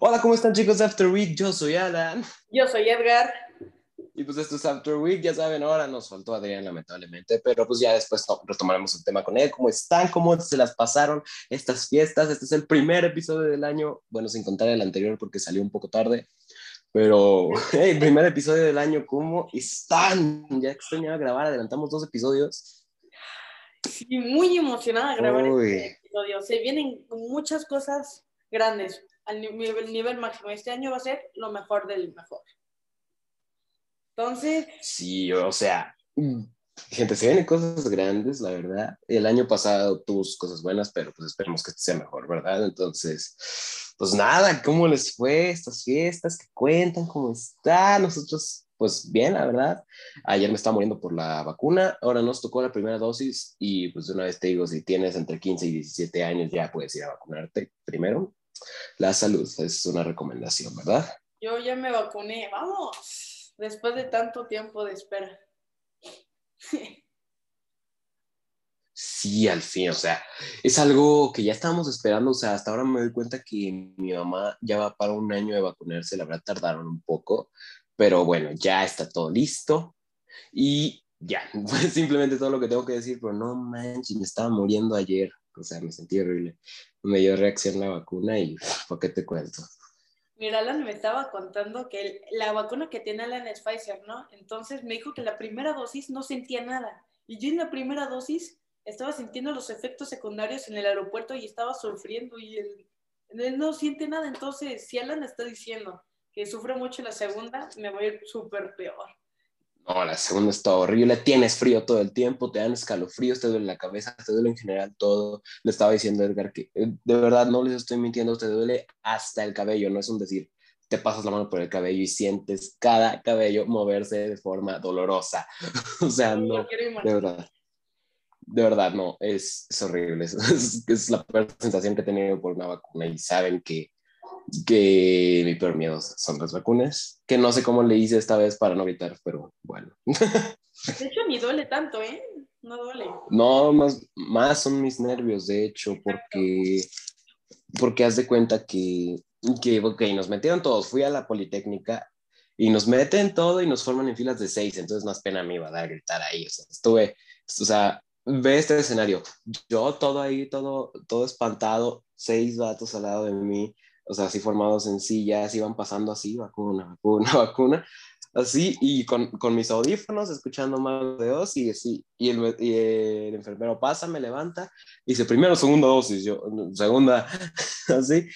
Hola, ¿cómo están chicos de After Week? Yo soy Alan. Yo soy Edgar. Y pues esto es After Week, ya saben, ahora nos faltó Adrián lamentablemente, pero pues ya después retomaremos el tema con él. ¿Cómo están? ¿Cómo se las pasaron estas fiestas? Este es el primer episodio del año, bueno, sin contar el anterior porque salió un poco tarde, pero el primer episodio del año, ¿cómo están? Ya extrañaba grabar, adelantamos dos episodios. Sí, muy emocionada grabar este episodio. Se vienen muchas cosas grandes al nivel, máximo. Este año va a ser lo mejor del mejor. Entonces. Sí, o sea, gente, se vienen cosas grandes, la verdad. El año pasado tuvo cosas buenas, pero pues esperemos que este sea mejor, ¿verdad? Entonces, pues nada, ¿cómo les fue estas fiestas? ¿Qué cuentan? ¿Cómo está? Nosotros, pues bien, la verdad. Ayer me estaba muriendo por la vacuna, ahora nos tocó la primera dosis y pues de una vez te digo, si tienes entre 15 y 17 años ya puedes ir a vacunarte primero. La salud es una recomendación, ¿verdad? Yo ya me vacuné, vamos después de tanto tiempo de espera. Sí, al fin, o sea, es algo que ya estábamos esperando, o sea, hasta ahora me doy cuenta que mi mamá ya va para un año de vacunarse, la verdad tardaron un poco, pero bueno, ya está todo listo y ya, pues simplemente todo lo que tengo que decir, pero no manches, me estaba muriendo ayer, o sea, me sentí horrible, me dio reacción la vacuna y, ¿por qué te cuento? Mira, Alan me estaba contando que la vacuna que tiene Alan es Pfizer, ¿no? Entonces me dijo que la primera dosis no sentía nada. Y yo en la primera dosis estaba sintiendo los efectos secundarios en el aeropuerto y estaba sufriendo y él, él no siente nada. Entonces, si Alan está diciendo que sufre mucho la segunda, me voy a ir súper peor. No, la segunda está horrible, tienes frío todo el tiempo, te dan escalofríos, te duele la cabeza, te duele en general todo. Le estaba diciendo a Edgar que eh, de verdad no les estoy mintiendo, te duele hasta el cabello, no es un decir, te pasas la mano por el cabello y sientes cada cabello moverse de forma dolorosa. o sea, no, de verdad. De verdad, no, es, es horrible, es, es, la peor sensación que he tenido por una vacuna y saben que que mi peor miedo son las vacunas, que no sé cómo le hice esta vez para no gritar, pero bueno. De hecho, ni duele tanto, ¿eh? No duele. No, más, más son mis nervios, de hecho, porque, porque haz de cuenta que, que, ok, nos metieron todos, fui a la Politécnica y nos meten todo y nos forman en filas de seis, entonces más pena me iba a dar gritar ahí, o sea, estuve, o sea, ve este escenario, yo todo ahí, todo, todo espantado, seis vatos al lado de mí, o sea, así formados en sillas, iban pasando así, vacuna, vacuna, vacuna, así, y con, con mis audífonos, escuchando más de dos, y así, y el, y el enfermero pasa, me levanta, y dice, primero, segunda dosis, yo, segunda, así,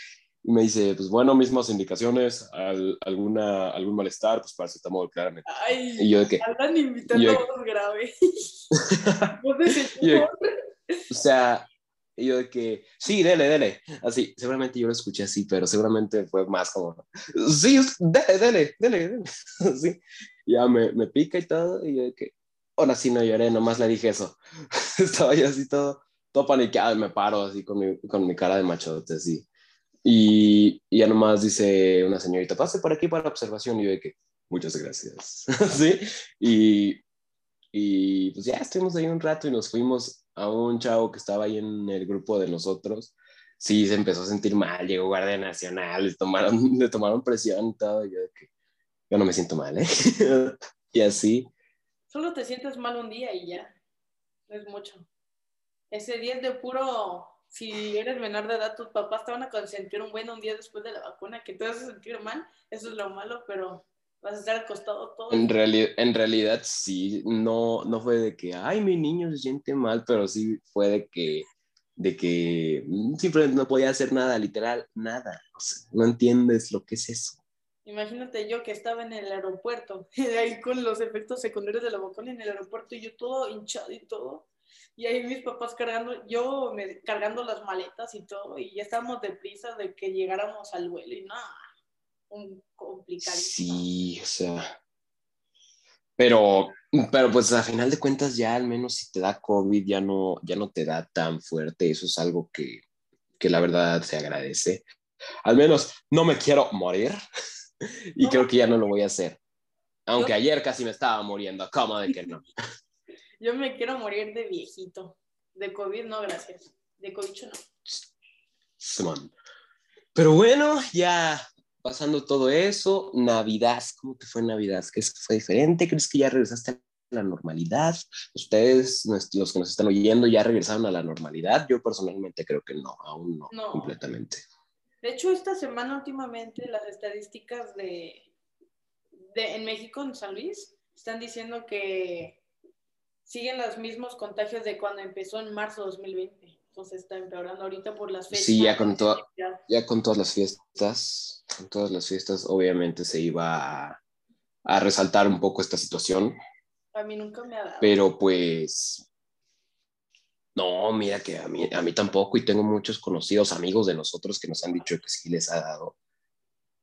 y me dice, pues bueno, mismas indicaciones, al, alguna, algún malestar, pues paracetamol, claramente. Ay, y yo de que... Hablan invitando yo grave. yo, o sea, y yo de que, sí, dele, dele. Así, seguramente yo lo escuché así, pero seguramente fue más como, sí, dele, dele, dele, dele. Así, ya me, me pica y todo. Y yo de que, ahora sí no lloré, nomás le dije eso. Estaba yo así todo, todo paniqueado y me paro así con mi, con mi cara de machote, así. Y, y ya nomás dice una señorita, pase por aquí para observación. Y yo de que, muchas gracias. ¿Sí? Y, y pues ya estuvimos ahí un rato y nos fuimos a un chavo que estaba ahí en el grupo de nosotros, sí se empezó a sentir mal, llegó Guardia Nacional, le tomaron, le tomaron presión y todo, yo, que, yo no me siento mal, ¿eh? y así. Solo te sientes mal un día y ya, no es mucho. Ese día es de puro, si eres menor de edad, tus papás te van a consentir un buen un día después de la vacuna, que te vas a sentir mal, eso es lo malo, pero vas a estar acostado todo. En, reali en realidad sí, no, no fue de que, ay, mi niño se siente mal, pero sí fue de que, de que mm, simplemente no podía hacer nada, literal, nada. no entiendes lo que es eso. Imagínate yo que estaba en el aeropuerto, ahí con los efectos secundarios de la vacuna en el aeropuerto y yo todo hinchado y todo. Y ahí mis papás cargando, yo me, cargando las maletas y todo, y ya estábamos deprisa de que llegáramos al vuelo y nada un complicado. Sí, o sea. Pero, pero pues a final de cuentas ya al menos si te da COVID ya no, ya no te da tan fuerte. Eso es algo que, que la verdad se agradece. Al menos no me quiero morir y creo que ya no lo voy a hacer. Aunque ayer casi me estaba muriendo, ¿cómo de que no? Yo me quiero morir de viejito. De COVID no, gracias. De COVID no. Simón. Pero bueno, ya pasando todo eso, Navidad, ¿cómo te fue Navidad? ¿Qué fue diferente? ¿Crees que ya regresaste a la normalidad? ¿Ustedes, los que nos están oyendo, ya regresaron a la normalidad? Yo personalmente creo que no, aún no, No. completamente. De hecho, esta semana últimamente las estadísticas de, de en México, en San Luis, están diciendo que siguen los mismos contagios de cuando empezó en marzo de 2020. Entonces está empeorando ahorita por las fechas. Sí, ya con todo- Ya con todas las fiestas, con todas las fiestas, obviamente se iba a, a resaltar un poco esta situación, A mí nunca me ha dado. pero pues no, mira que a mí, a mí tampoco y tengo muchos conocidos amigos de nosotros que nos han dicho que sí les ha dado.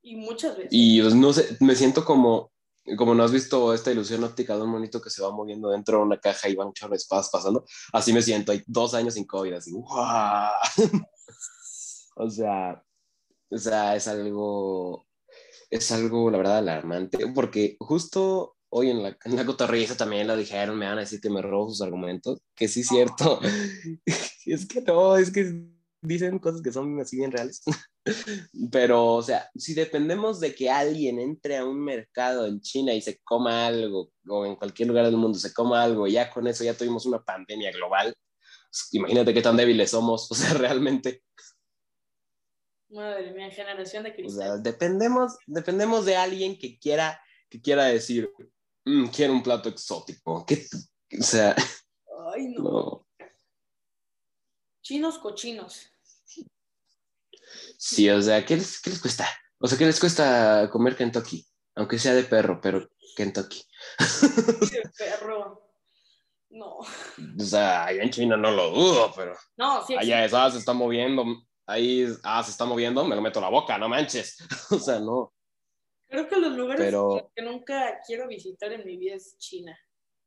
Y muchas veces. Y pues, no sé, me siento como, como no has visto esta ilusión óptica de un monito que se va moviendo dentro de una caja y van de espadas pasando. Así me siento, hay dos años sin COVID, así, ¡guau! o sea, o sea, es algo, es algo, la verdad, alarmante, porque justo hoy en la, en la cotorriza también lo dijeron, me van a decir que me robo sus argumentos, que sí es cierto. es que no, es que dicen cosas que son así bien reales. Pero, o sea, si dependemos de que alguien entre a un mercado en China y se coma algo, o en cualquier lugar del mundo se coma algo, ya con eso ya tuvimos una pandemia global, pues, imagínate qué tan débiles somos, o sea, realmente. Madre mía, generación de O cristal. sea, dependemos, dependemos de alguien que quiera, que quiera decir, "Mm, quiero un plato exótico. ¿Qué, o sea, Ay, no. no. Chinos cochinos. Sí, o sea, ¿qué les, qué les cuesta? O sea, ¿qué les cuesta comer Kentucky? Aunque sea de perro, pero Kentucky. De perro. No. O sea, allá en China no lo dudo, pero No, sí allá existe. es, ah, se está moviendo, ahí, ah, se está moviendo, me lo meto a la boca, no manches. O sea, no. Creo que los lugares Pero- que nunca quiero visitar en mi vida es China.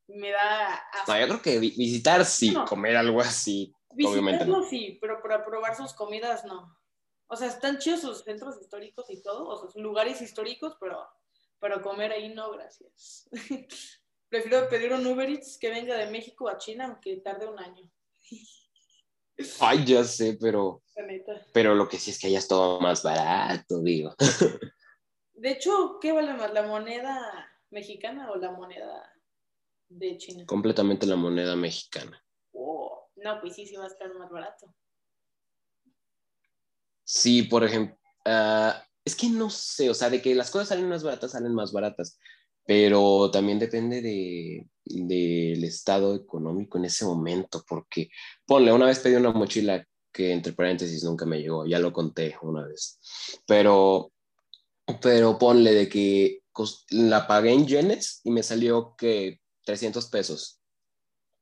Me da asco. No, yo creo que vi- visitar sí, No. comer algo así, obviamente Visitarlo no. sí, pero para probar sus comidas no. O sea, están chidos sus centros históricos y todo, o sea, sus lugares históricos, pero para comer ahí no, gracias. Prefiero pedir un Uber Eats que venga de México a China, aunque tarde un año. Ay, ya sé, pero, pero lo que sí es que allá es todo más barato, digo. De hecho, ¿qué vale más, la moneda mexicana o la moneda de China? Completamente la moneda mexicana. Oh, no, pues sí, sí va a estar más barato. Sí, por ejemplo, ah, es que no sé, o sea, de que las cosas salen más baratas, salen más baratas, pero también depende de, del estado económico en ese momento, porque ponle, una vez pedí una mochila que entre paréntesis nunca me llegó, ya lo conté una vez, pero, pero ponle de que la pagué en yenes y me salió que 300 pesos,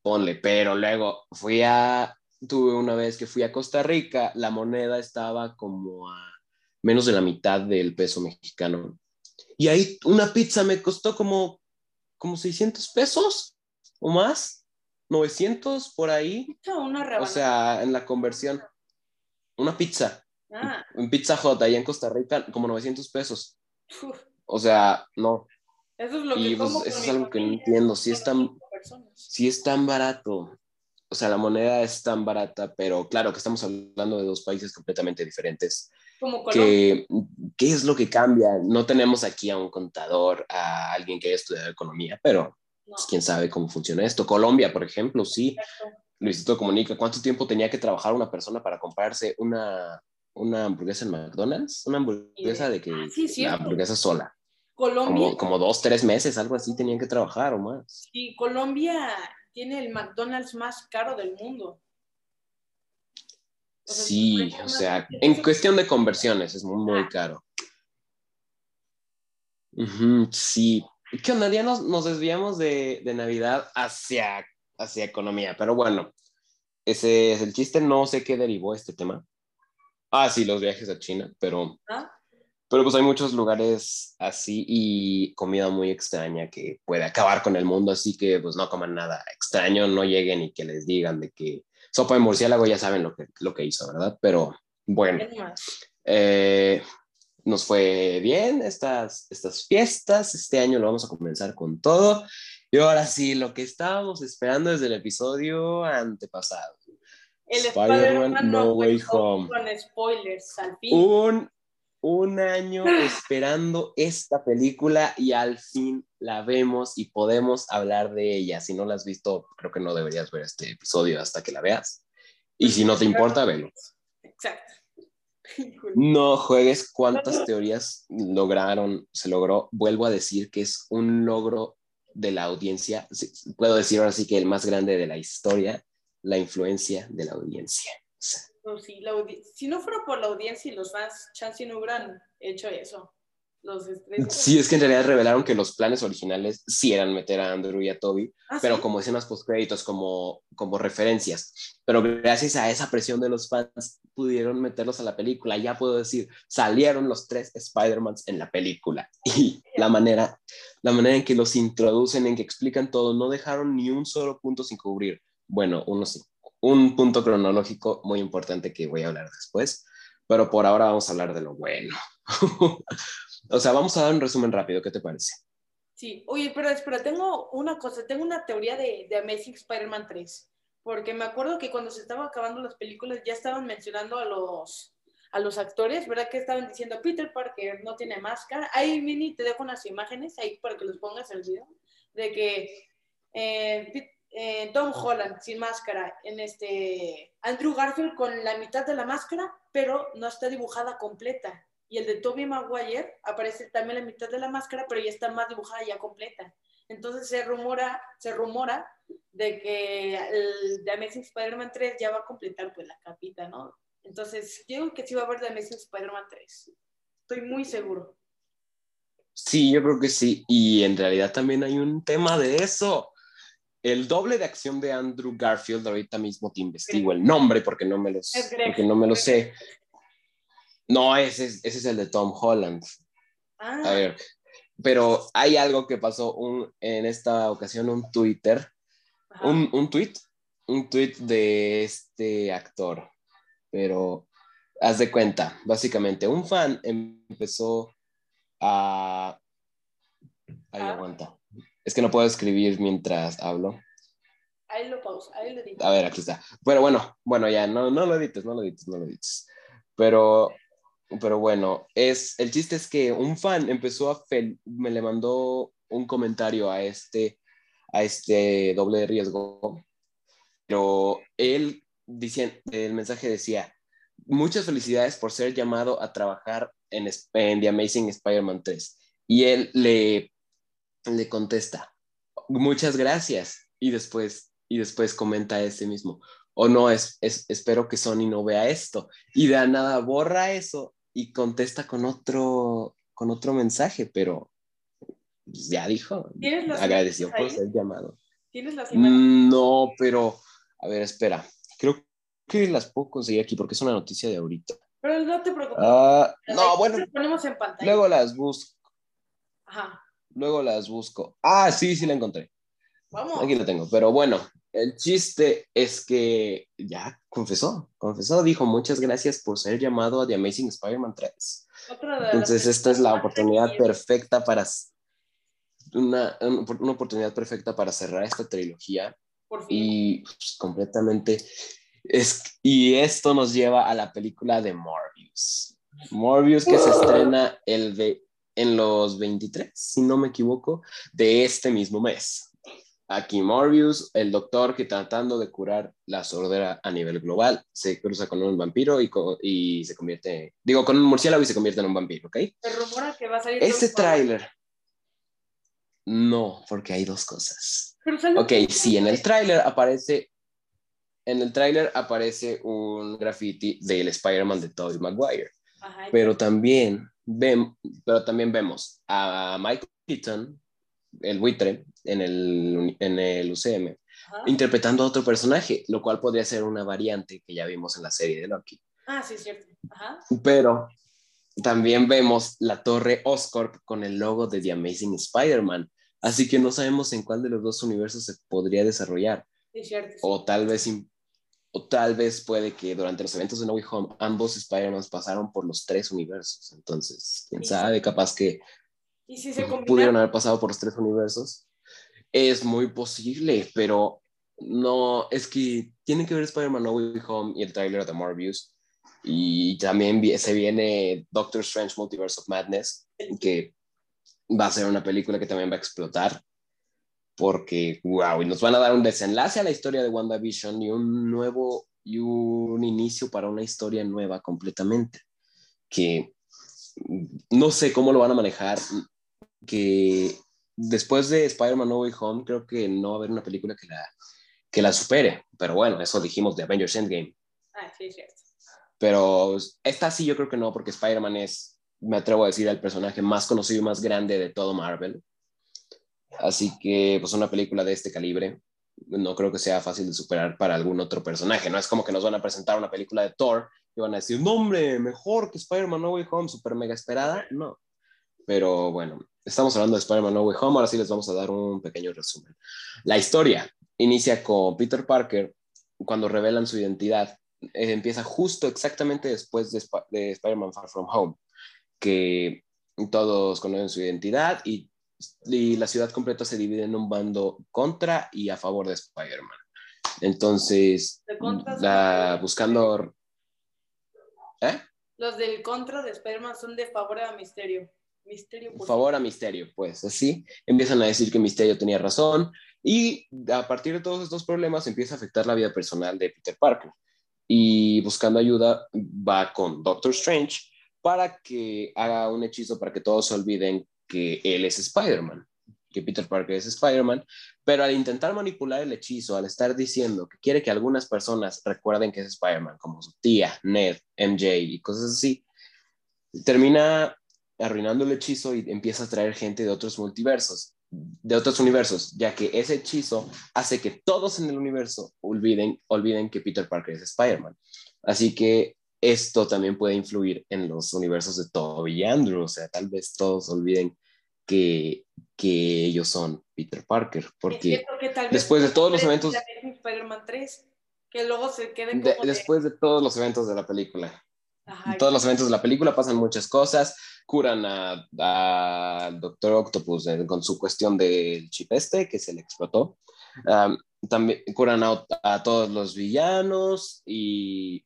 ponle, pero luego fui a, tuve una vez que fui a Costa Rica, la moneda estaba como a menos de la mitad del peso mexicano. Y ahí una pizza me costó como, como 600 pesos o más, 900 por ahí. Una O sea, en la conversión, una pizza, Ah, en Pizza Hut, allá en Costa Rica, como 900 pesos. uf, O sea, no, eso es lo que Y, pues, como eso es algo que no entiendo, si es tan- si es tan barato. O sea, la moneda es tan barata, pero claro que estamos hablando de dos países completamente diferentes. Como que, ¿Qué es lo que cambia? No tenemos aquí a un contador, a alguien que haya estudiado economía, pero No, pues, quién sabe cómo funciona esto. Colombia, por ejemplo, sí. exacto. Luisito comunica cuánto tiempo tenía que trabajar una persona para comprarse una, una hamburguesa en McDonald's, una hamburguesa de que Ah, sí, hamburguesa sola, Colombia, como, como dos, tres meses, algo así, tenían que trabajar o más. y Colombia tiene el McDonald's más caro del mundo. O sea, Sí, o sea, en cuestión de conversiones es muy, muy Ah. caro. Sí. ¿Qué onda? Ya nos, nos desviamos de, de Navidad hacia, hacia economía, pero bueno, ese es el chiste. No sé qué derivó este tema. Ah, sí, los viajes a China, pero, ¿Ah? Pero pues hay muchos lugares así y comida muy extraña que puede acabar con el mundo, así que pues no coman nada extraño, no lleguen y que les digan de que sopa de murciélago ya saben lo que, lo que hizo, ¿verdad? Pero bueno. Eh, nos fue bien estas, estas fiestas. Este año lo vamos a comenzar con todo. Y ahora sí, lo que estábamos esperando desde el episodio antepasado. El Spider-Man Spider-Man No Way fue Home. Con spoilers, al fin. Un, un año esperando esta película y al fin la vemos y podemos hablar de ella. Si no la has visto, creo que no deberías ver este episodio hasta que la veas. Y si no te importa, velo. Exacto. No juegues cuántas teorías lograron, se logró. Vuelvo a decir que es un logro de la audiencia. Puedo decir ahora sí que el más grande de la historia, la influencia de la audiencia. O sea, No, sí, la si no fuera por la audiencia y los fans, chance no hubieran hecho eso. Los estrés. Sí, es que en realidad revelaron que los planes originales sí eran meter a Andrew y a Toby, Ah, pero ¿sí? como escenas postcréditos, como, como referencias. Pero gracias a esa presión de los fans pudieron meterlos a la película. Ya puedo decir, salieron los tres Spider-Mans en la película. Y la manera, la manera en que los introducen, en que explican todo, no dejaron ni un solo punto sin cubrir. Bueno, uno sí. Un punto cronológico muy importante que voy a hablar después, pero por ahora vamos a hablar de lo bueno. o sea, vamos a dar un resumen rápido, ¿qué te parece? Sí, oye, pero espera, tengo una cosa, tengo una teoría de, de Amazing Spider-Man 3, porque me acuerdo que cuando se estaban acabando las películas ya estaban mencionando a los, a los actores, ¿verdad? Que estaban diciendo Peter Parker no tiene máscara. Ahí, Mini, te dejo unas imágenes ahí para que los pongas el video, de que eh, eh, Tom Holland sin máscara, en este Andrew Garfield con la mitad de la máscara, pero no está dibujada completa. Y el de Tobey Maguire aparece también la mitad de la máscara, pero ya está más dibujada ya completa. Entonces se rumora, se rumora de que el de Amazing Spider-Man 3 ya va a completar pues la capita, ¿no? Entonces, yo digo que sí va a haber de Amazing Spider-Man 3. Estoy muy seguro. Sí, yo creo que sí. Y en realidad también hay un tema de eso. El doble de acción de Andrew Garfield, ahorita mismo te investigo el nombre porque no me, Greg. porque no me lo sé. No, ese es, ese es el de Tom Holland. Ah, A ver, pero hay algo que pasó un, en esta ocasión, un Twitter, un, un tweet, un tweet de este actor. Pero haz de cuenta, básicamente, un fan empezó a... Ahí Ah. aguanta. Es que no puedo escribir mientras hablo. Ahí lo pausa, ahí lo digo. A ver, aquí está. Pero bueno, bueno, ya, no, no lo edites, no lo edites, no lo edites. Pero, pero bueno, es, el chiste es que un fan empezó a, fel- me le mandó un comentario a este, a este doble de riesgo, pero él, dicien- el mensaje decía, muchas felicidades por ser llamado a trabajar en, en The Amazing Spider-Man 3. Y él le, le contesta, muchas gracias. Y después, y después comenta ese mismo, o no, es, es, espero que Sony no vea esto. Y de nada borra eso y contesta con otro, con otro mensaje, pero pues, ya dijo, ¿Tienes las agradeció por ser llamado. ¿Tienes las imágenes? Mm, No, pero, a ver, espera, creo que las puedo conseguir aquí porque es una noticia de ahorita. Pero no te preocupes. Ah, no, bueno, las ponemos en pantalla. luego las busco, Ajá. Luego las busco. Ah, sí, sí la encontré. Vamos. Aquí lo tengo, pero bueno, el chiste es que ya confesó, confesó, dijo muchas gracias por ser llamado a The Amazing Spider-Man 3. Otra de las Entonces esta es la oportunidad perfecta para, una, una oportunidad perfecta para cerrar esta trilogía Por fin. y pues, completamente, es, y esto nos lleva a la película de Morbius. Morbius que se estrena el de, en los 23, si no me equivoco, de este mismo mes. Aquí Morbius, el doctor que tratando de curar la sordera a nivel global, se cruza con un vampiro y, y se convierte, digo, con un murciélago y se convierte en un vampiro, ¿ok? Se rumora que va a salir. Este tráiler, no, porque hay dos cosas. Ok, sí, en el tráiler aparece, en el tráiler aparece un graffiti del Spider-Man de Tobey Maguire, Ajá, pero también, vem- pero también vemos a Michael Keaton, el buitre, en el, en el UCM, ajá. interpretando a otro personaje, lo cual podría ser una variante que ya vimos en la serie de Loki. Ah, sí, cierto. Ajá. Pero también vemos la torre Oscorp con el logo de The Amazing Spider-Man. Así que no sabemos en cuál de los dos universos se podría desarrollar. Sí, cierto. sí. O tal vez, o tal vez puede que durante los eventos de No Way Home ambos Spider-Man pasaron por los tres universos. Entonces, quién sabe, capaz que Y si se pudieron haber pasado por los tres universos. Es muy posible, pero No, es que tiene que ver Spider-Man No Way Home y el trailer de Morbius. Y también se viene Doctor Strange Multiverse of Madness, que va a ser una película que también va a explotar. Porque, wow, y nos van a dar un desenlace a la historia de WandaVision y un nuevo y un inicio para una historia nueva completamente. Que no sé cómo lo van a manejar. Que después de Spider-Man No Way Home, creo que no va a haber una película que la, que la supere. Pero bueno, eso dijimos de Avengers Endgame. Ah, sí, cierto. Pero esta sí yo creo que no, porque Spider-Man es, me atrevo a decir, el personaje más conocido y más grande de todo Marvel. Así que, pues una película de este calibre, no creo que sea fácil de superar para algún otro personaje. No es como que nos van a presentar una película de Thor y van a decir, no hombre, mejor que Spider-Man No Way Home, super mega esperada. No. Pero bueno, estamos hablando de Spider-Man No Way Home, ahora sí les vamos a dar un pequeño resumen. La historia inicia con Peter Parker cuando revelan su identidad eh, empieza justo exactamente después de, de Spider-Man Far From Home, que todos conocen su identidad y, y, la ciudad completa se divide en un bando contra y a favor de Spider-Man. Entonces, la, buscando... ¿Eh? Los del contra de Spider-Man son de favor a Misterio. Misterio favor a Misterio, pues así empiezan a decir que Misterio tenía razón y a partir de todos estos problemas empieza a afectar la vida personal de Peter Parker y buscando ayuda va con Doctor Strange para que haga un hechizo para que todos se olviden que él es Spider-Man, que Peter Parker es Spider-Man, pero al intentar manipular el hechizo, al estar diciendo que quiere que algunas personas recuerden que es Spider-Man, como su tía, Ned, MJ y cosas así, termina arruinando el hechizo y empieza a traer gente de otros multiversos de otros universos, ya que ese hechizo hace que todos en el universo olviden, olviden que Peter Parker es Spider-Man. Así que esto también puede influir en los universos de Toby y Andrew, o sea, tal vez todos olviden que, que ellos son Peter Parker, porque después de todos los eventos... Spider-Man 3, que luego se queden Después de todos los eventos de la película. todos los eventos de la película pasan muchas cosas, curan al Doctor Octopus eh, con su cuestión del chip este que se le explotó. también curan a, todos los villanos y,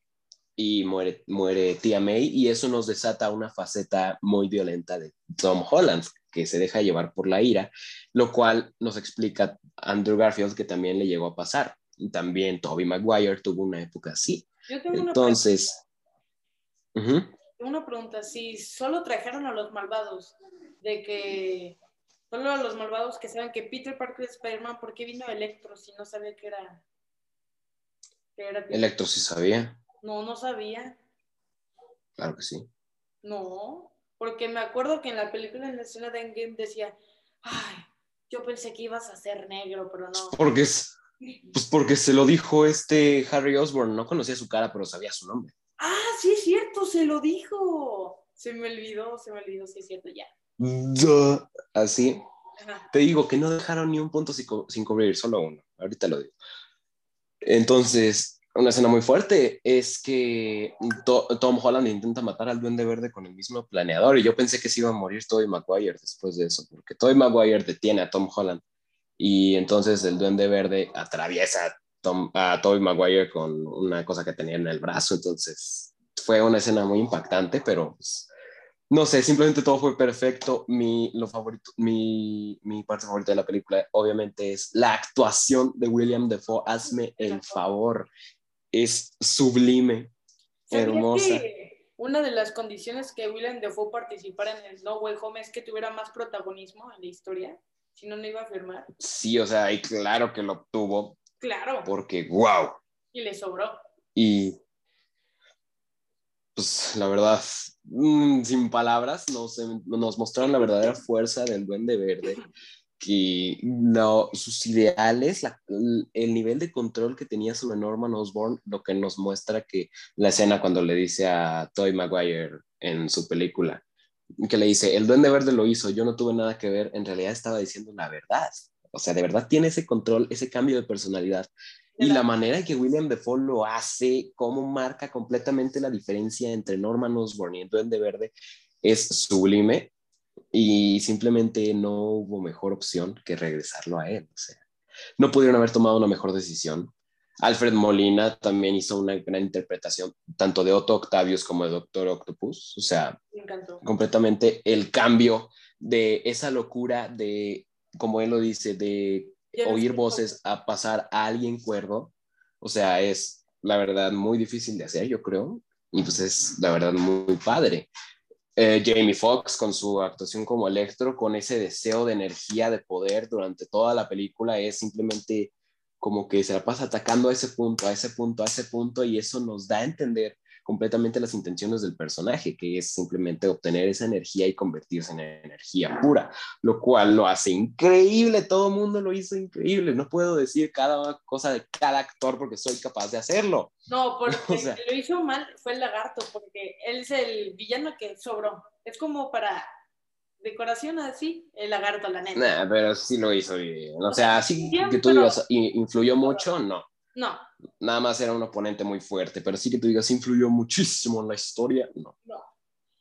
y muere, muere tía May y eso nos desata una faceta muy violenta de Tom Holland que se deja llevar por la ira, lo cual nos explica Andrew Garfield que también le llegó a pasar. También Toby Maguire tuvo una época así. Entonces, una pregunta, si solo trajeron a los malvados, de que solo a los malvados que saben que Peter Parker es Spider-Man, ¿por qué vino Electro si no sabía que era? Que era Electro sí sabía. No, no sabía. Claro que sí. No, porque me acuerdo que en la película, en la escena de Endgame decía, ay, yo pensé que ibas a ser negro, pero no. Porque es, pues porque se lo dijo este Harry Osborn, no conocía su cara, pero sabía su nombre. Ah, sí es cierto, se lo dijo. Se me olvidó, se me olvidó, sí es cierto, ya. Así. Te digo que no dejaron ni un punto sin, cubrir, solo uno. Ahorita lo digo. Entonces, una escena muy fuerte es que Tom Holland intenta matar al Duende Verde con el mismo planeador y yo pensé que se iba a morir Tobey Maguire después de eso, porque Tobey Maguire detiene a Tom Holland y entonces el Duende Verde atraviesa Tom, a Tobey Maguire con una cosa que tenía en el brazo, entonces fue una escena muy impactante, pero pues, no sé, simplemente todo fue perfecto. Mi, lo favorito, mi, mi parte favorita de la película obviamente es la actuación de William Defoe, hazme el favor, es sublime, hermosa. una de las condiciones que William Defoe participara en el No Way Home es que tuviera más protagonismo en la historia, si no, no iba a firmar. Sí, o sea, y claro que lo obtuvo, Claro. Porque, wow. Y le sobró. Y, pues, la verdad, mm, sin palabras, nos, nos mostraron la verdadera fuerza del Duende Verde. Que no, sus ideales, el nivel de control que tenía sobre Norman Osborn, lo que nos muestra que la escena cuando le dice a Toy Maguire en su película, que le dice, el Duende Verde lo hizo, yo no tuve nada que ver, en realidad estaba diciendo la verdad. O sea, de verdad tiene ese control, ese cambio de personalidad. Y la manera en que William Defoe lo hace, cómo marca completamente la diferencia entre Norman Osborn y el Duende Verde, es sublime. Y simplemente no hubo mejor opción que regresarlo a él. O sea, no pudieron haber tomado una mejor decisión. Alfred Molina también hizo una gran interpretación, tanto de Otto Octavius como de Doctor Octopus. O sea, completamente el cambio de esa locura de, como él lo dice, de oír voces a pasar a alguien cuerdo. O sea, es la verdad muy difícil de hacer, yo creo. Y pues es la verdad muy padre. Eh, Jamie Foxx con su actuación como Electro, con ese deseo de energía, de poder durante toda la película, es simplemente como que se la pasa atacando a ese punto, a ese punto, a ese punto, y eso nos da a entender completamente las intenciones del personaje, que es simplemente obtener esa energía y convertirse en energía pura, lo cual lo hace increíble, todo el mundo lo hizo increíble, no puedo decir cada cosa de cada actor porque soy capaz de hacerlo. No, porque lo hizo mal fue el lagarto, porque él es el villano que sobró, es como para decoración así, el lagarto, la neta. pero sí lo hizo bien. O sea, así que tú digas, ¿influyó mucho? No. No. Nada más era un oponente muy fuerte, pero sí que tú digas, ¿influyó muchísimo en la historia? No. No.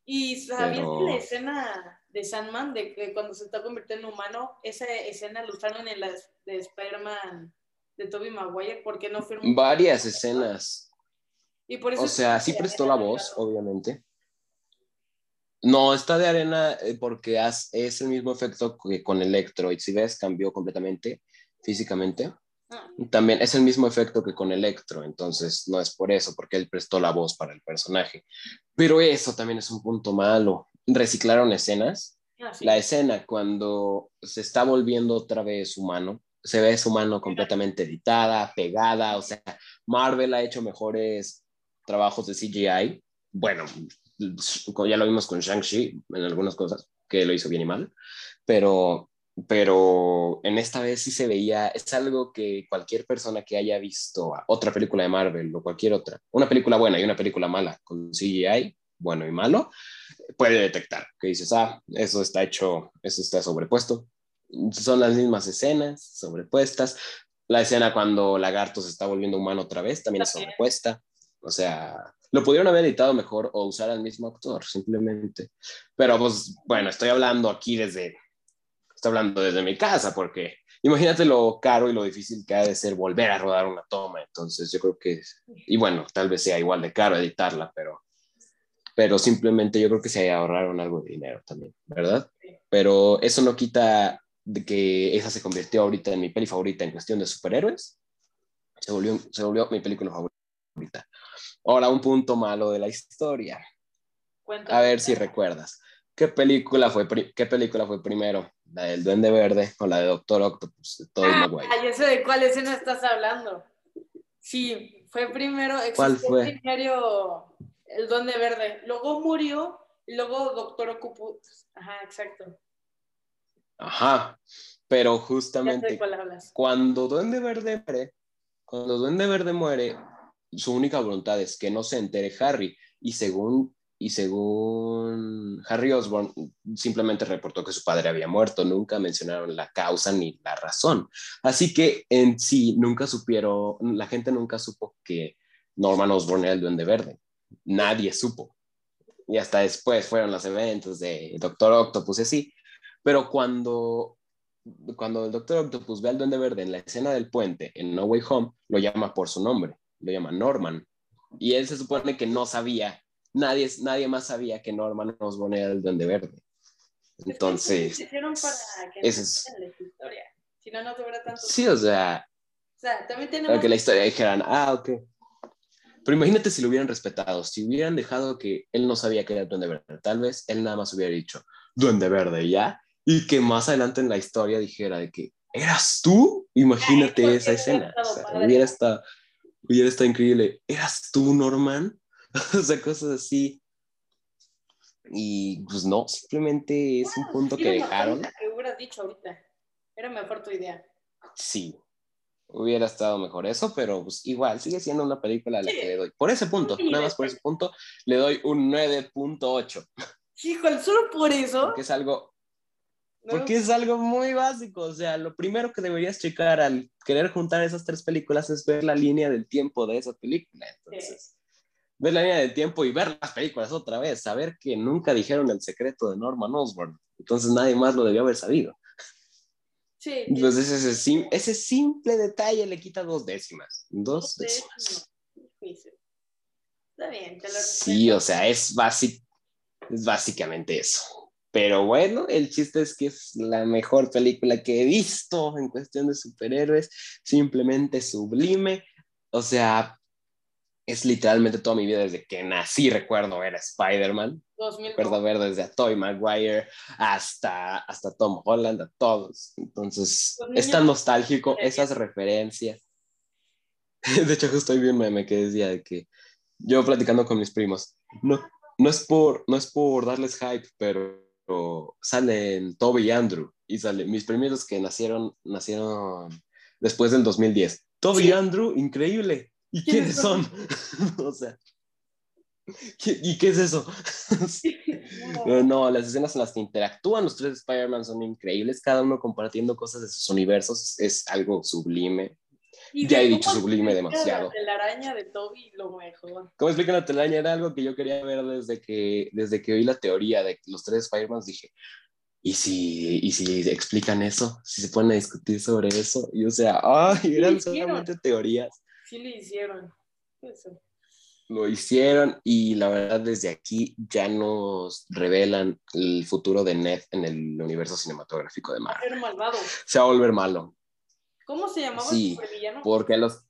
¿Y sabías que la escena de Sandman, de que cuando se está convirtiendo en humano, esa escena lo usaron en la de Spider-Man de Tobey Maguire? porque no fueron Varias escenas. Y por eso o sea, sí prestó la voz, obviamente. No, está de arena eh, porque es el mismo efecto que con Electro. Y si ves, cambió completamente físicamente. También es el mismo efecto que con Electro, entonces no es por eso, porque él prestó la voz para el personaje. Pero eso también es un punto malo. Reciclaron escenas. Ah, la escena cuando se está volviendo otra vez humano, se ve su mano completamente editada, pegada, o sea, Marvel ha hecho mejores trabajos de CGI. Bueno, ya lo vimos con Shang-Chi en algunas cosas, que lo hizo bien y mal, pero, pero en esta vez sí se veía, es algo que cualquier persona que haya visto otra película de Marvel o cualquier otra, una película buena y una película mala con CGI, bueno y malo, puede detectar, que dices, ah, eso está hecho, eso está sobrepuesto. Son las mismas escenas sobrepuestas. La escena cuando Lagarto se está volviendo humano otra vez también es sobrepuesta. O sea, lo pudieron haber editado mejor o usar al mismo actor, simplemente. Pero pues, bueno, estoy hablando aquí desde, estoy hablando desde mi casa, porque imagínate lo caro y lo difícil que ha de ser volver a rodar una toma. Entonces, yo creo que, y bueno, tal vez sea igual de caro editarla, pero, pero simplemente yo creo que se ahorraron algo de dinero también, ¿verdad? Pero eso no quita de que esa se convirtió ahorita en mi peli favorita en cuestión de superhéroes. Se volvió, se volvió mi película favorita. Ahora un punto malo de la historia. A ver si recuerdas. ¿Qué película fue, qué película fue primero? ¿La del Duende Verde o la de Doctor Octopus? De ah, yo sé de cuál escena estás hablando. Sí, fue primero. ¿Cuál fue? Primero el Duende Verde. Luego murió y luego Doctor Octopus. Ajá, exacto. Ajá, pero justamente cuando Duende Verde muere, cuando Duende Verde muere, su única voluntad es que no se entere Harry y según y según Harry Osborn simplemente reportó que su padre había muerto, nunca mencionaron la causa ni la razón. Así que en sí nunca supieron, la gente nunca supo que Norman Osborn era el duende verde. Nadie supo. Y hasta después fueron los eventos de Doctor Octopus y así. Pero cuando, cuando el Doctor Octopus ve al duende verde en la escena del puente en No Way Home, lo llama por su nombre lo llama Norman. Y él se supone que no sabía, nadie, nadie más sabía que Norman Osborn era el Duende Verde. Entonces, hicieron para que es... la historia. Si no, no tuviera tanto. Sí, o sea. O sea, también tenemos. Para que la historia dijeran, ah, ok. Pero imagínate si lo hubieran respetado, si hubieran dejado que él no sabía que era el Duende Verde. Tal vez él nada más hubiera dicho, Duende Verde, ya. Y que más adelante en la historia dijera de que, ¿eras tú? Imagínate esa escena. O sea, hubiera estado hubiera estado increíble. ¿Eras tú, Norman? o sea, cosas así. Y pues no, simplemente es un punto que dejaron. Que hubieras dicho ahorita. Era mejor tu idea. Sí, hubiera estado mejor eso, pero pues igual, sigue siendo una película a la que le doy. Por ese punto, nada más por ese punto, le doy un 9.8. Híjole, solo por eso. Porque es algo porque es algo muy básico, o sea, lo primero que deberías checar al querer juntar esas tres películas es ver la línea del tiempo de esa película. Entonces, ver la línea del tiempo y ver las películas otra vez, saber que nunca dijeron el secreto de Norman Osborn. Entonces nadie más lo debió haber sabido. Sí. Entonces ese, sim- ese simple detalle le quita dos décimas. Dos décimas. Difícil. Está bien, te lo Sí, o sea, es, básic- es básicamente eso. Pero bueno, el chiste es que es la mejor película que he visto en cuestión de superhéroes, simplemente sublime. O sea, es literalmente toda mi vida desde que nací, recuerdo ver a Spider-Man, 2002. recuerdo ver desde a Tobey Maguire hasta, hasta Tom Holland, a todos. Entonces, es tan nostálgico, esas referencias. De hecho, justo hoy vi un meme que decía de que yo platicando con mis primos, no, no, es, por, no es por darles hype, pero salen Toby y Andrew, y salen mis primeros que nacieron, nacieron después del 2010. Toby Sí. y Andrew, increíble. ¿Y quiénes ¿Quiénes son? o sea, ¿qué- ¿y qué es eso? No, no, las escenas en las que interactúan los tres Spider-Man son increíbles, cada uno compartiendo cosas de sus universos, es algo sublime. Y Ya he dicho sublime demasiado. La telaraña de Toby, lo mejor. ¿Cómo explican la telaraña? Era algo que yo quería ver desde que, desde que oí la teoría de los tres Spider-Man, dije, ¿y si, ¿y si explican eso? ¿Si se ponen a discutir sobre eso? Y o sea, ¡ay! Eran solamente teorías. Sí le hicieron. Eso. Lo hicieron y la verdad desde aquí ya nos revelan el futuro de Ned en el universo cinematográfico de Marvel. Era malvado. Se va a volver malo. ¿Cómo se llamaba Sí, el supervillano? Porque a los,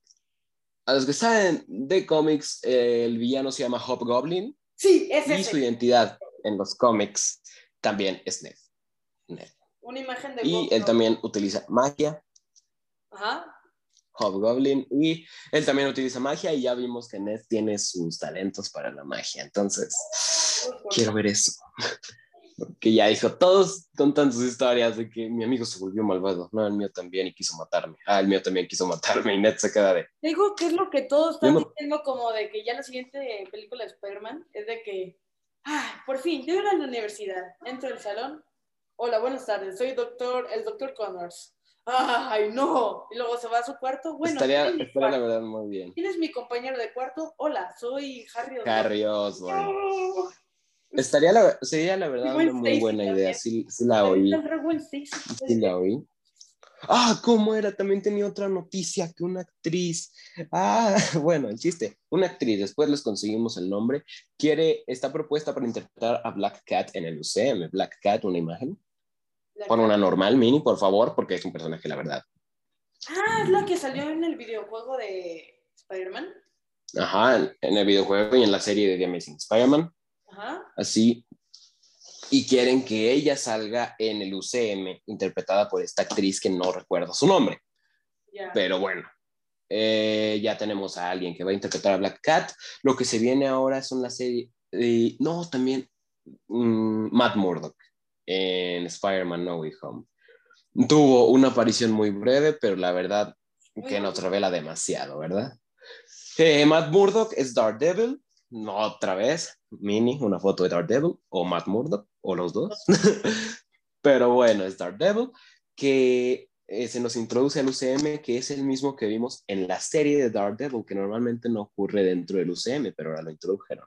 a los que saben de cómics, eh, el villano se llama Hobgoblin Sí, es y ese. su identidad en los cómics también es Ned. Ned. Una imagen de Y Bob, él ¿no? también utiliza magia, Ajá. Hobgoblin, y él también utiliza magia y ya vimos que Ned tiene sus talentos para la magia. Entonces, quiero ver eso. Porque ya dijo, todos contan sus historias de que mi amigo se volvió malvado. No, el mío también y quiso matarme. Ah, el mío también quiso matarme y Ned se queda de... Digo que es lo que todos están no- diciendo como de que ya la siguiente película de Spider-Man es de que, ah, por fin, yo era a la universidad, entro al salón, hola, buenas tardes, soy doctor, el doctor Connors. Ay, no. Y luego se va a su cuarto, bueno, estaría, ¿quién es mi estaría la verdad muy bien. ¿Quién es mi compañero de cuarto? Hola, soy Harry. Osborn. Harry Osborn. Oh, Estaría la, sería la verdad una muy buena idea. Sí, sí la oí. Sí la oí. Ah, ¿cómo era? También tenía otra noticia que una actriz. Ah, bueno, el chiste. Una actriz, después les conseguimos el nombre, quiere, está propuesta para interpretar a Black Cat en el UCM. Black Cat, una imagen. Pon una normal, mini, por favor, porque es un personaje, la verdad. Ah, es la que salió en el videojuego de Spider-Man. Ajá, en, el videojuego y en la serie de The Amazing Spider-Man. Ajá. así, y quieren que ella salga en el UCM, interpretada por esta actriz que no recuerdo su nombre, Ya. pero bueno, eh, ya tenemos a alguien que va a interpretar a Black Cat. Lo que se viene ahora son la serie, eh, no, también mm, Matt Murdock en Spider-Man No Way Home. Tuvo una aparición muy breve, pero la verdad que nos revela demasiado, ¿verdad? Eh, Matt Murdock es Daredevil, no otra vez, mini, una foto de Daredevil, o Matt Murdock, o los dos. Pero bueno, es Daredevil, que eh, se nos introduce al UCM, que es el mismo que vimos en la serie de Daredevil, que normalmente no ocurre dentro del UCM, pero ahora lo introdujeron.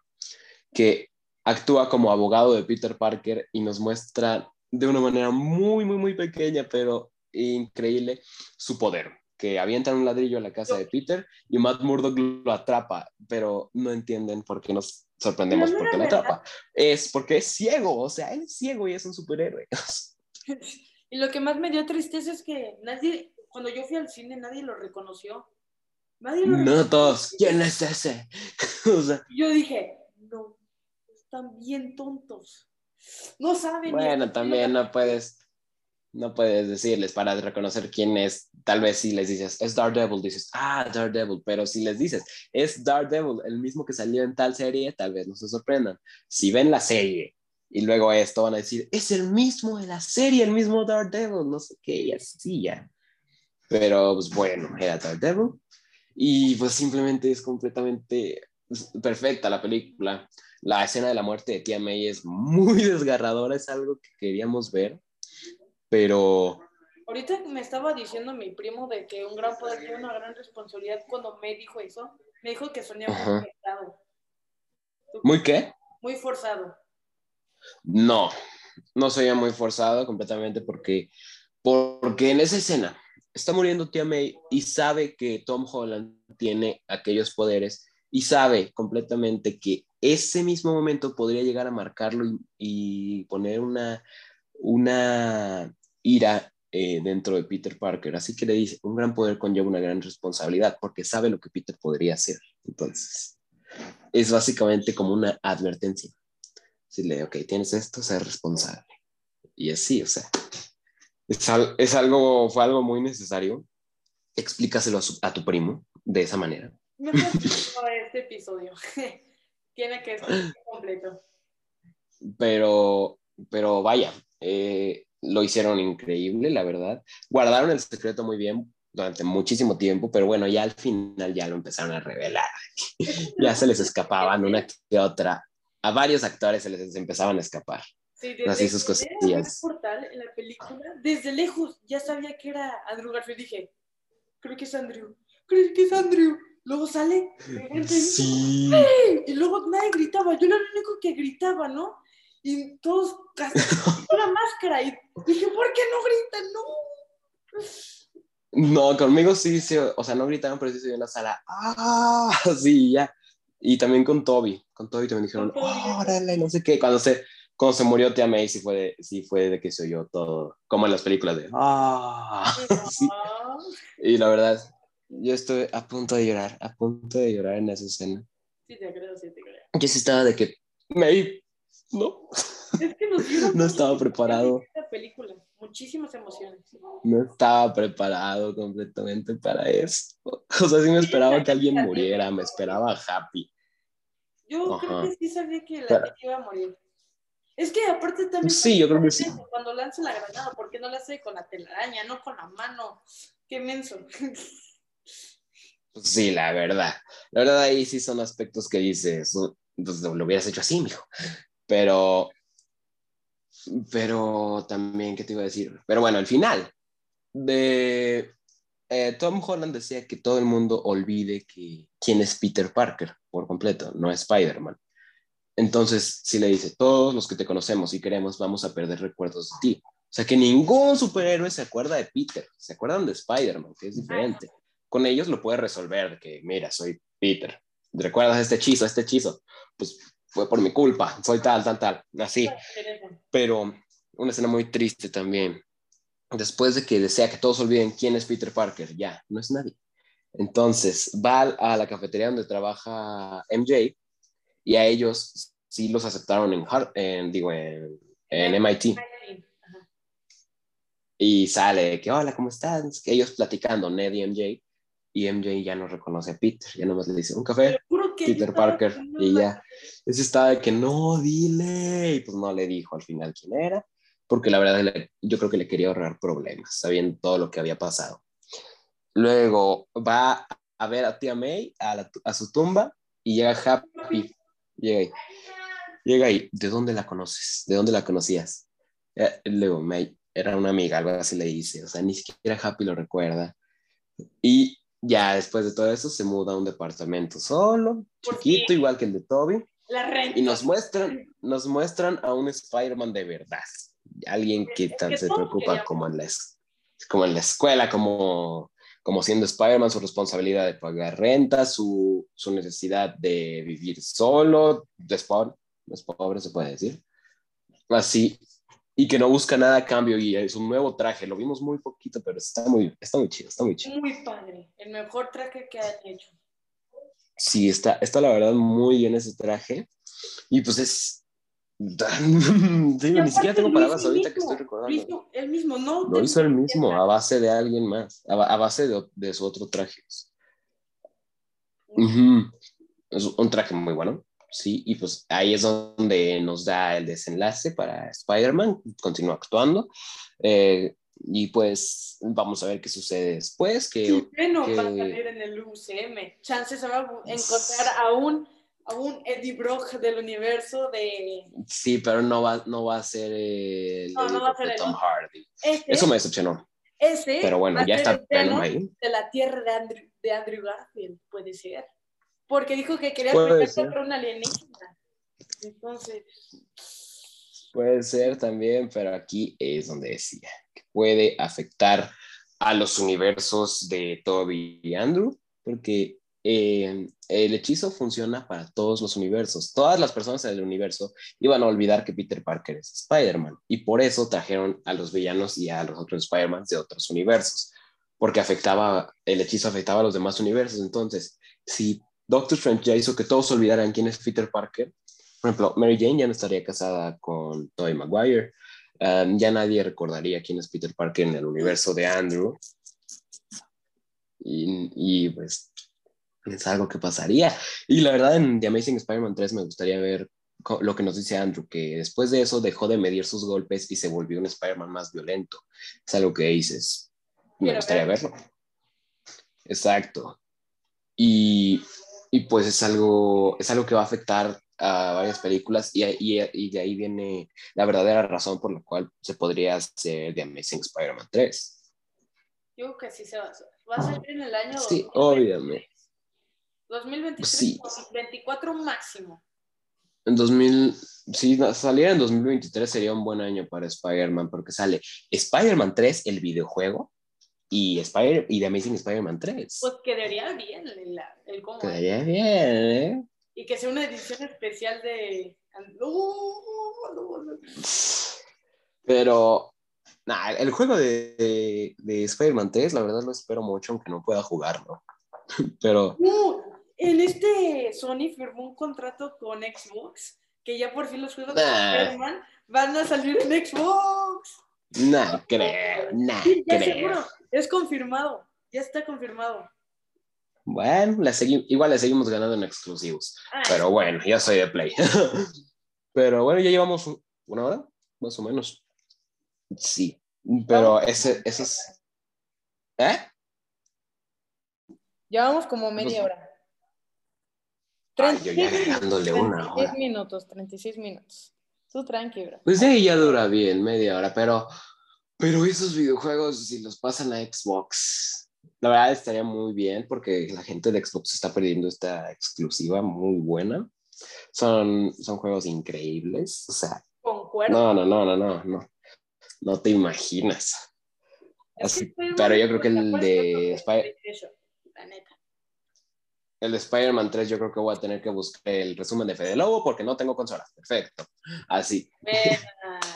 Que actúa como abogado de Peter Parker y nos muestra de una manera muy, muy, muy pequeña, pero increíble, su poder. Que avientan un ladrillo a la casa de Peter y Matt Murdock lo atrapa, pero no entienden por qué nos sorprendemos no porque lo era atrapa. Es porque es ciego, o sea, él es ciego y es un superhéroe. Y lo que más me dio tristeza es que nadie, cuando yo fui al cine, nadie lo reconoció. Nadie lo No reconoció. todos, ¿quién es ese? o sea, Y Yo dije, no, están bien tontos. No saben. bueno, también no puedes, no puedes decirles para reconocer quién es. Tal vez si les dices, es Daredevil, dices, ah, Daredevil. Pero si les dices, es Daredevil, el mismo que salió en tal serie, tal vez no se sorprendan. Si ven la serie y luego esto van a decir, es el mismo de la serie, el mismo Daredevil, no sé qué, y así ya. Pero pues bueno, era Daredevil. Y pues simplemente es completamente perfecta la película. La escena de la muerte de Tia May es muy desgarradora, es algo que queríamos ver, pero Ahorita me estaba diciendo mi primo de que un gran poder tiene una gran responsabilidad cuando me dijo eso. Me dijo que sonía muy forzado. ¿muy qué? Muy forzado. No, no soy muy forzado completamente porque Porque en esa escena está muriendo Tia May y sabe que Tom Holland tiene aquellos poderes y sabe completamente que ese mismo momento podría llegar a marcarlo y, poner una, una ira eh, dentro de Peter Parker. Así que le dice, un gran poder conlleva una gran responsabilidad porque sabe lo que Peter podría hacer. Entonces, es básicamente como una advertencia. Decirle, ok, tienes esto, ser responsable. Y así, o sea, es, algo, fue algo muy necesario. Explícaselo a, tu primo de esa manera. este episodio. Tiene que estar completo. Pero, pero vaya, eh, lo hicieron increíble, la verdad. Guardaron el secreto muy bien durante muchísimo tiempo, pero bueno, ya al final ya lo empezaron a revelar. ya se les escapaban una que otra. A varios actores se les empezaban a escapar. Sí, desde Así sus cosillas. portal en la película, desde lejos ya sabía que era Andrew Garfield. Dije, creo que es Andrew. Creo que es Andrew. Luego sale. Sí. Y luego nadie gritaba. Yo era el único que gritaba, ¿no? Y todos casi una máscara. Y dije, ¿por qué no gritan? No. No, conmigo sí, sí, o sea, no gritaban, pero sí se vio en la sala. ¡Ah! Sí, ya. Y también con Toby. Con Toby también dijeron, órale, no sé qué. Cuando se, cuando se murió Tia May, sí fue, de, sí fue de que se oyó todo, como en las películas de ¡Ah! sí. Y la verdad, yo estoy a punto de llorar, a punto de llorar en esa escena. Sí, te creo, sí, te creo. Yo sí estaba de que, May, no. Es que nos no estaba preparado. Esta película, muchísimas emociones. No estaba preparado completamente para eso. O sea, sí me esperaba que alguien muriera, me esperaba Happy. Yo creo que sí sabía que la Pero... iba a morir. Es que aparte también. Sí, yo creo que sí. Cuando lanza la granada, ¿por qué no la hace con la telaraña, no con la mano? Qué menso. Sí, la verdad. La verdad, ahí sí son aspectos que dices, pues lo hubieras hecho así, mijo. Pero. Pero también, ¿qué te iba a decir? Pero bueno, al final de. Eh, Tom Holland decía que todo el mundo olvide que quién es Peter Parker por completo, no Spider-Man. Entonces, si le dice, todos los que te conocemos y queremos vamos a perder recuerdos de ti. O sea, que ningún superhéroe se acuerda de Peter, se acuerdan de Spider-Man, que es diferente. Con ellos lo puede resolver, que mira, soy Peter. ¿Recuerdas este hechizo, este hechizo? Pues fue por mi culpa, soy tal, tal, tal, así. Pero una escena muy triste también. Después de que desea que todos olviden quién es Peter Parker, ya, no es nadie. Entonces va a la cafetería donde trabaja MJ y a ellos sí los aceptaron en, en digo, en, en MIT. Y sale que, hola, ¿cómo están? Ellos platicando, Ned y MJ, y MJ ya no reconoce a Peter, ya nomás le dice, un café, Peter Parker, y ya. Ese estaba de que, no, dile, y pues no le dijo al final quién era, porque la verdad yo creo que le quería ahorrar problemas, sabiendo todo lo que había pasado. Luego va a ver a tía May a, a su tumba y llega Happy Llega ahí. Llega ahí. ¿De dónde la conoces? ¿De dónde la conocías? Eh, luego, me, era una amiga, algo así le dice. O sea, ni siquiera Happy lo recuerda. Y ya después de todo eso se muda a un departamento solo, chiquito, igual que el de Toby. y nos muestran, nos muestran a un Spider-Man de verdad. Alguien que tan se preocupa como en, la, como en la escuela, como como siendo Spider-Man, su responsabilidad de pagar renta, su, su necesidad de vivir solo, de es pobre, se puede decir. Así, y que no busca nada a cambio y es un nuevo traje. Lo vimos muy poquito, pero está muy, está muy chido, está muy chido. Muy padre, el mejor traje que han hecho. Sí, está, está la verdad muy bien ese traje. Y pues es, ni siquiera tengo palabras ahorita que estoy recordando. el mismo, no. Lo hizo el mismo, a base de alguien más, a, base de, su otro traje. Es un traje muy bueno, sí, y pues ahí es donde nos da el desenlace para Spider-Man, continúa actuando. Eh, y pues vamos a ver qué sucede después. Que, bueno que... salir en el UCM. Chances se va a encontrar a un a un Eddie Brock del universo de... Sí, pero no va, no va a ser el, no, no va a ser Tom Hardy. Eso me decepcionó. Ese pero bueno, ya está ahí. De la tierra de Andrew, de Andrew Garfield, puede ser. Porque dijo que quería pelear contra un alienígena. Entonces... Puede ser también, pero aquí es donde decía. puede afectar a los universos de Toby y Andrew, porque eh, el hechizo funciona para todos los universos. Todas las personas del universo iban a olvidar que Peter Parker es Spider-Man y por eso trajeron a los villanos y a los otros Spider-Man de otros universos, porque afectaba, el hechizo afectaba a los demás universos. Entonces, si Doctor Strange ya hizo que todos olvidaran quién es Peter Parker, por ejemplo, Mary Jane ya no estaría casada con Tobey Maguire, um, ya nadie recordaría quién es Peter Parker en el universo de Andrew. Y, y, pues es algo que pasaría. Y la verdad, en The Amazing Spider-Man 3 me gustaría ver lo que nos dice Andrew, que después de eso dejó de medir sus golpes y se volvió un Spider-Man más violento. Es algo que dices. Me gustaría verlo. Exacto. Y, y, pues es algo, es algo que va a afectar a varias películas y, y, y, de ahí viene la verdadera razón por la cual se podría hacer The Amazing Spider-Man 3. Yo creo que sí se va a hacer. Va a salir en el año. Sí, obviamente. 2023, sí. 24 máximo. En 2000, si saliera en 2023 sería un buen año para Spider-Man porque sale Spider-Man 3, el videojuego, y, Spider y The Amazing Spider-Man 3. Pues quedaría bien el, el cómo. Quedaría bien, ¿eh? Y que sea una edición especial de... Pero, nah, el juego de, de, de Spider-Man 3, la verdad lo espero mucho, aunque no pueda jugarlo. Pero... Uh, en este Sony firmó un contrato con Xbox, que ya por fin los juegos de Spider-Man van a salir en Xbox. No creo, no sí, ya creo. Seguro. Es confirmado, ya está confirmado. Bueno, le igual le seguimos ganando en exclusivos. Ah, pero bueno, ya soy de Play. pero bueno, ya llevamos una hora, más o menos. Sí, pero ese, ese es... ¿Eh? Llevamos como media hora. Ay, yo ya agregándole una hora. 36 minutos, 36 minutos. Tú tranqui, bro. Pues sí, ya dura bien, media hora, pero, pero esos videojuegos, si los pasan a Xbox, la verdad estaría muy bien porque la gente de Xbox está perdiendo esta exclusiva muy buena. Son, son juegos increíbles, o sea. Concuerdo. No, no, no, no, no, no. No te imaginas. Así, pero yo creo que el de Spider el de Spider-Man 3 yo creo que voy a tener que buscar el resumen de Fede Lobo porque no tengo consola. Perfecto. Así.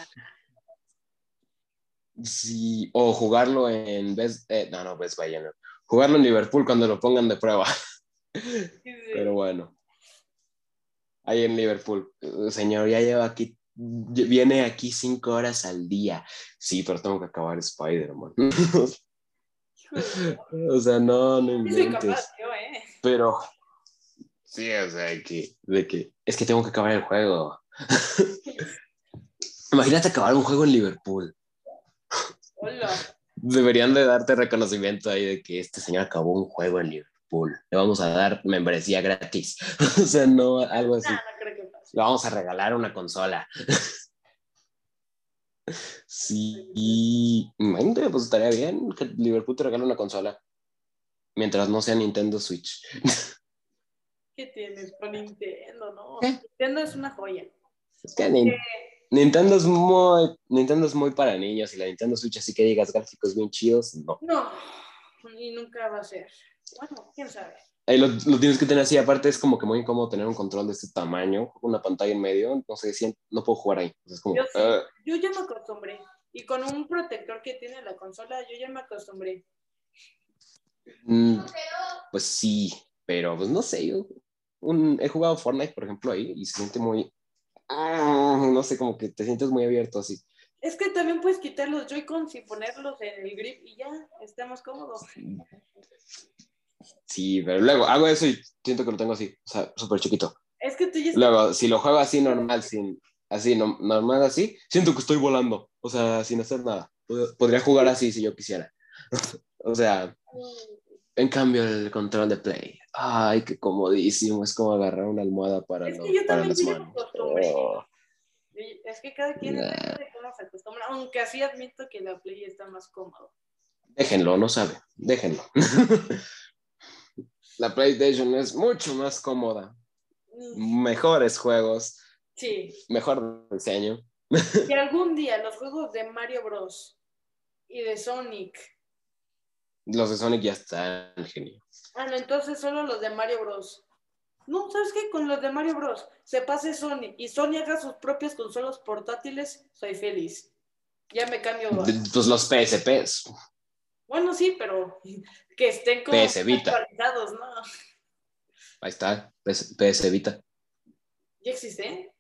Sí, o jugarlo en Best, eh, no, no, Best Buy, no. Jugarlo en Liverpool cuando lo pongan de prueba. Pero bueno. Ahí en Liverpool. Señor, ya lleva aquí, viene aquí cinco horas al día. Sí, pero tengo que acabar Spider-Man. o sea, no, no inventes. ¿eh? Pero, sí, o sea, que, de que es que tengo que acabar el juego. Imagínate acabar un juego en Liverpool. Hola. Deberían de darte reconocimiento ahí de que este señor acabó un juego en Liverpool. Le vamos a dar membresía gratis. o sea, no, algo así. No, no creo que pase. Le vamos a regalar una consola. sí, imagínate, pues estaría bien que Liverpool te regale una consola. Mientras no sea Nintendo Switch. ¿Qué tienes con Nintendo, no? ¿Qué? Nintendo es una joya. Es que Nin- Nintendo es muy Nintendo es muy para niños y la Nintendo Switch así que digas gráficos bien chidos, no. No, y nunca va a ser. Bueno, quién sabe. Ahí lo, lo tienes que tener así, aparte es como que muy incómodo tener un control de este tamaño, una pantalla en medio, no sé, no puedo jugar ahí. Como, Yo, sí, ah, yo ya me acostumbré. Y con un protector que tiene la consola, yo ya me acostumbré. mm, pues sí, pero pues no sé, yo un- he jugado Fortnite, por ejemplo, ahí y se siente muy, ah, no sé, como que te sientes muy abierto así. Es que también puedes quitar los Joy-Cons y ponerlos en el grip y ya, está más cómodo. Sí, pero luego hago eso y siento que lo tengo así, o sea, súper chiquito. Es que tú ya estás... Luego, si lo juego así normal, sin, así, no- normal así, siento que estoy volando, o sea, sin hacer nada. Pod- Podría jugar así si yo quisiera. o sea, en cambio el control de play, ay, qué comodísimo, es como agarrar una almohada para, Es que yo para también las manos. Oh, Es que cada quien Nah. de cómo se acostumbra, aunque así admito que la Play está más cómodo. déjenlo, no sabe, déjenlo. la PlayStation es mucho más cómoda, Mm, mejores juegos, Sí, mejor diseño. si algún día los juegos de Mario Bros. y de Sonic. Los de Sonic ya están, genio. Ah, no, entonces solo los de Mario Bros. No, ¿sabes qué? Con los de Mario Bros. Se pase Sony y Sony haga sus propias consolas portátiles, soy feliz. Ya me cambio. Pues los PSPs. Bueno, sí, pero que estén como PS Vita. actualizados, ¿no? Ahí está, PS, PS Vita. ¿Ya existe?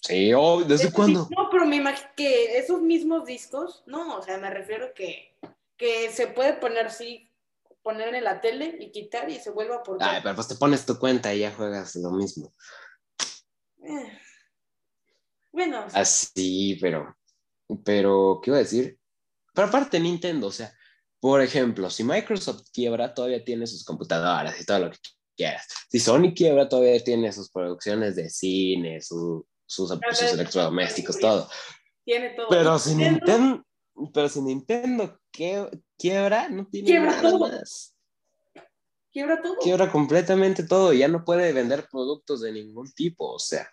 Sí, oh, ¿desde cuándo? no, pero me imagino que esos mismos discos, no, o sea, me refiero que, que se puede poner así, poner en la tele y quitar y se vuelva a portar. Ay, pero pues te pones tu cuenta y ya juegas lo mismo. Eh. Bueno, o sea, Así, pero, pero, ¿qué iba a decir? Pero aparte Nintendo, o sea, por ejemplo, si Microsoft quiebra, todavía tiene sus computadoras y todo lo que quieras. Si Sony quiebra, todavía tiene sus producciones de cine, su- sus, sus electrodomésticos, todo. tiene todo. Pero si Nintendo, pero si Nintendo quie- quiebra, no tiene Quiebra nada todo. más. Quiebra todo. Quiebra completamente todo, ya no puede vender productos de ningún tipo, o sea,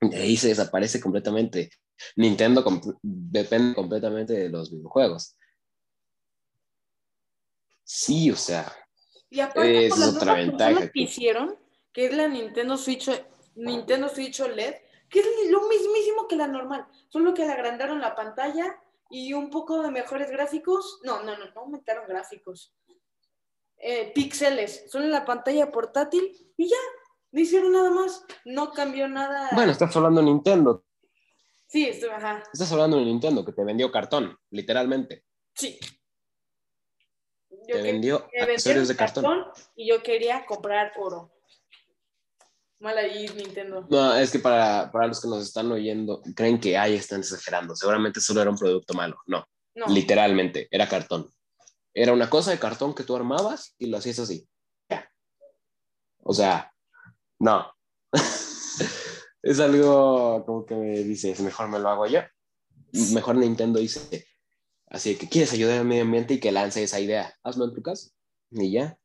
de ahí se desaparece completamente. Nintendo com- depende completamente de los videojuegos. Sí, o sea, Y aparte Esa por las es otra ventaja que que- hicieron, que es la Nintendo Switch, Nintendo Switch OLED, que es lo mismísimo que la normal, solo que le agrandaron la pantalla y un poco de mejores gráficos. No, no, no, no aumentaron gráficos. Eh, píxeles, solo en la pantalla portátil y ya, no hicieron nada más, no cambió nada. bueno, estás hablando de Nintendo, Sí, esto- ajá, estás hablando de Nintendo que te vendió cartón, literalmente. sí. te Yo vendió accesorios de cartón. y yo quería comprar oro. Mal ahí, Nintendo. No, es que para, para los que nos están oyendo, creen que ahí están exagerando. Seguramente solo era un producto malo. No, No. literalmente, era cartón. Era una cosa de cartón que tú armabas y lo hacías así. O sea, no. es algo como que me dices, mejor me lo hago yo. Mejor Nintendo dice, así que quieres ayudar al medio ambiente y que lance esa idea. Hazlo en tu casa y ya.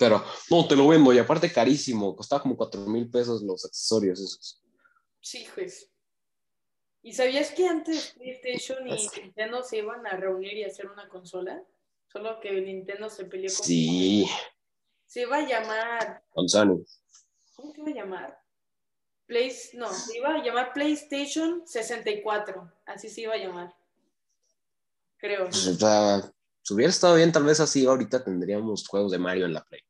Pero no, te lo vendo y aparte carísimo. Costaba como 4 mil pesos los accesorios esos. Sí, pues. ¿Y sabías que antes PlayStation y Nintendo se iban a reunir y hacer una consola? Solo que Nintendo se peleó con... Sí, Se iba a llamar... con Sony. ¿Cómo se iba a llamar? Play... No, se iba a llamar PlayStation 64. Así se iba a llamar. Creo. Pues, si hubiera estado bien, tal vez así ahorita tendríamos juegos de Mario en la Play.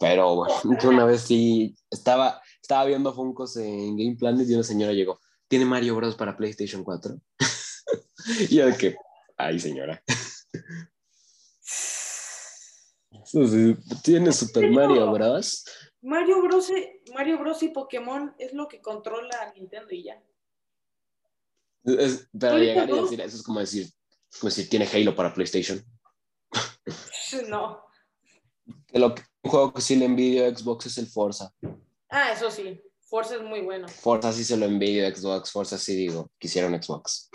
Pero bueno, una vez sí estaba, estaba viendo Funkos en Game Planet y una señora llegó. ¿Tiene Mario Bros. para PlayStation 4? y yo de que, ay señora. ¿Tiene Super Mario Bros? Mario Bros. Mario Bros. y Pokémon es lo que controla a Nintendo y ya. Es- pero llegar y decir eso es como decir, como decir, ¿tiene Halo para PlayStation? No. Que lo que- un juego que sí le envidio a Xbox es el Forza. Ah, eso sí. Forza es muy bueno. Forza sí se lo envidio a Xbox, Forza sí digo, quisiera un Xbox.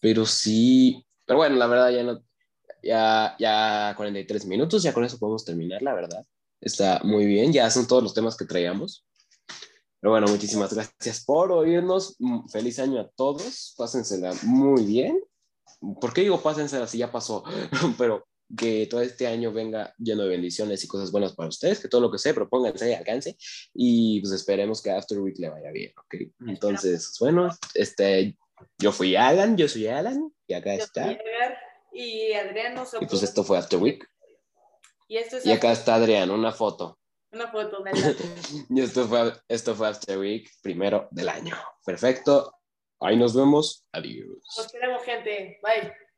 Pero sí, pero bueno, la verdad ya no, ya, ya 43 minutos, ya con eso podemos terminar, la verdad. Está muy bien, ya son todos los temas que traíamos. Pero bueno, muchísimas gracias por oírnos. Mm, Feliz año a todos, pásensela muy bien. ¿Por qué digo pásensela si ya pasó? Pero que todo este año venga lleno de bendiciones y cosas buenas para ustedes, que todo lo que se propónganse alcance y pues esperemos que After Week le vaya bien, ¿ok? Entonces, bueno, este, yo fui Alan, yo soy Alan y acá Yo está. Y Adrián nos Y pues esto fue After Week Y esto es y acá está Adrián, una foto. una foto la... Y esto fue, esto fue After Week primero del año. Perfecto. Ahí nos vemos. Adiós. Nos queremos, gente. Bye.